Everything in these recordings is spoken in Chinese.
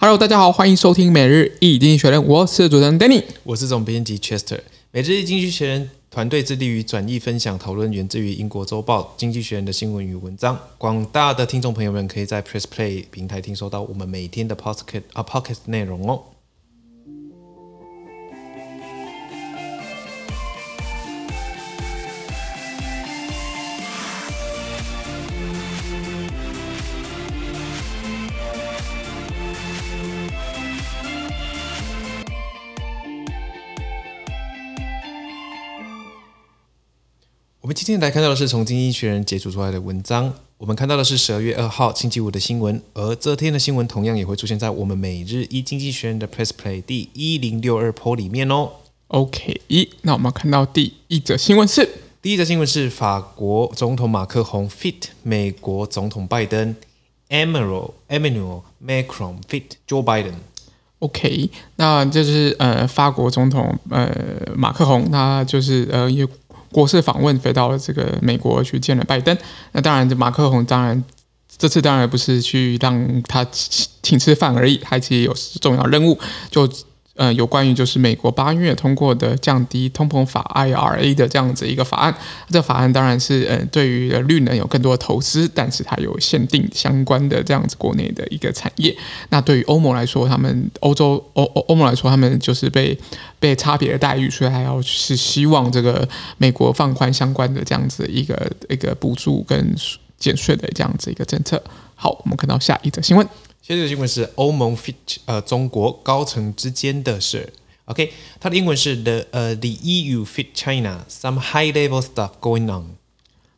Hello，大家好，欢迎收听每日一经济学人，我是主持人 Danny，我是总编辑 Chester。每日一经济学人团队致力于转译、分享、讨论源自于英国周报《经济学人》的新闻与文章。广大的听众朋友们可以在 Press Play 平台听收到我们每天的 Podcast 啊 Pocket 内容哦。们今天来看到的是从《经济学人》截取出来的文章。我们看到的是十二月二号星期五的新闻，而这天的新闻同样也会出现在我们每日一经济学人的 Press Play 第一零六二 Po 里面哦。OK，一那我们看到第一则新闻是：第一则新闻是法国总统马克宏 feat. 美国总统拜登，Emmanuel Emmanuel Macron feat. Joe Biden。OK，那就是呃法国总统呃马克宏，那就是呃也。国事访问飞到了这个美国去见了拜登，那当然，这马克宏当然这次当然不是去让他请吃饭而已，还其实有重要任务就。呃，有关于就是美国八月通过的降低通膨法 IRA 的这样子一个法案，这法案当然是呃对于绿能有更多的投资，但是它有限定相关的这样子国内的一个产业。那对于欧盟来说，他们欧洲欧欧欧盟来说，他们就是被被差别的待遇，所以还要是希望这个美国放宽相关的这样子一个一个补助跟减税的这样子一个政策。好，我们看到下一则新闻。接着新闻是欧盟 feat. 呃中国高层之间的事，OK，它的英文是 the 呃 the EU fit China some high level stuff going on。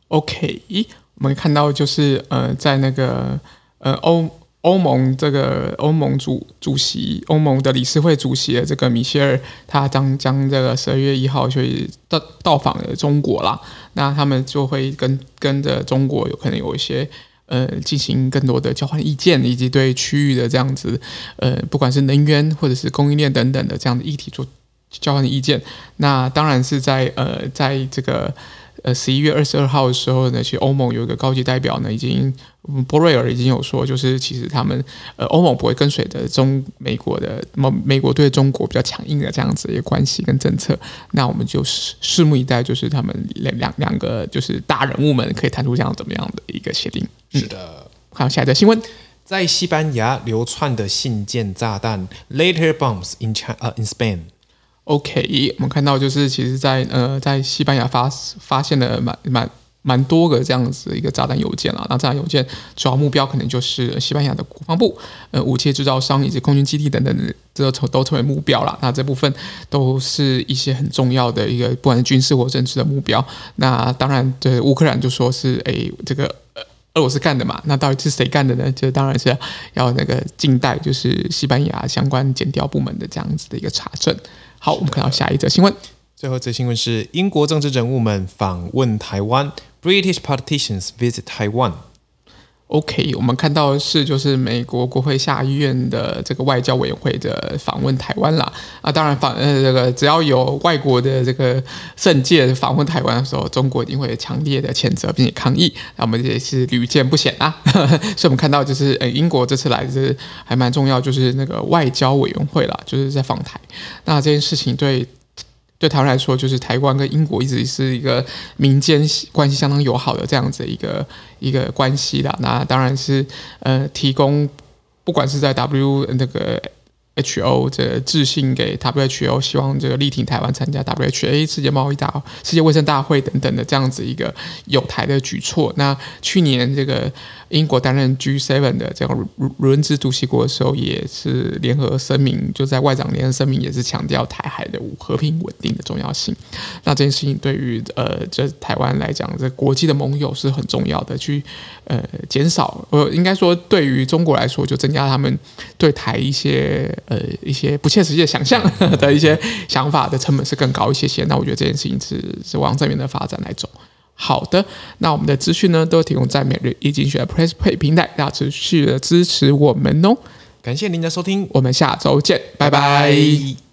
OK，我们看到就是呃在那个呃欧欧盟这个欧盟主主席欧盟的理事会主席的这个米歇尔，他将将这个十二月一号就到到访了中国啦，那他们就会跟跟着中国有可能有一些。呃，进行更多的交换意见，以及对区域的这样子，呃，不管是能源或者是供应链等等的这样的议题做交换意见。那当然是在呃，在这个呃十一月二十二号的时候呢，其实欧盟有一个高级代表呢，已经波瑞尔已经有说，就是其实他们呃欧盟不会跟随着中美国的美美国对中国比较强硬的这样子一个关系跟政策。那我们就拭拭目以待，就是他们两两两个就是大人物们可以谈出这样怎么样的一个协定。是的，好，下一则新闻，在西班牙流窜的信件炸弹，later bombs in China, 呃 in Spain。OK，我们看到就是其实在，呃在西班牙发发现了蛮蛮蛮多个这样子一个炸弹邮件啊。那炸弹邮件主要目标可能就是西班牙的国防部、呃武器制造商以及空军基地等等，这都都成为目标了。那这部分都是一些很重要的一个不管是军事或政治的目标。那当然，对乌克兰就说是诶这个。俄罗斯干的嘛？那到底是谁干的呢？就当然是要那个静待，就是西班牙相关检调部门的这样子的一个查证。好，我们看到下一则新闻。最后一则新闻是英国政治人物们访问台湾，British politicians visit Taiwan。OK，我们看到的是就是美国国会下议院的这个外交委员会的访问台湾啦。啊，当然访呃这个只要有外国的这个政界访问台湾的时候，中国一定会强烈的谴责并且抗议。那我们也是屡见不鲜啊。所以我们看到就是呃英国这次来是还蛮重要，就是那个外交委员会啦，就是在访台。那这件事情对。对台湾来说，就是台湾跟英国一直是一个民间关系相当友好的这样子一个一个关系的。那当然是呃，提供不管是在 W 那个。H O 这致信给 W H O，希望这个力挺台湾参加 W H A 世界贸易大世界卫生大会等等的这样子一个有台的举措。那去年这个英国担任 G seven 的这样轮值主席国的时候，也是联合声明，就在外长联合声明也是强调台海的和平稳定的重要性。那这件事情对于呃这台湾来讲，这国际的盟友是很重要的，去呃减少呃应该说对于中国来说，就增加他们对台一些。呃，一些不切实际的想象 的一些想法的成本是更高一些些。那我觉得这件事情是是往正面的发展来走。好的，那我们的资讯呢都提供在每日一经济学人 Press Play 平台，大家持续的支持我们哦。感谢您的收听，我们下周见，拜拜。拜拜。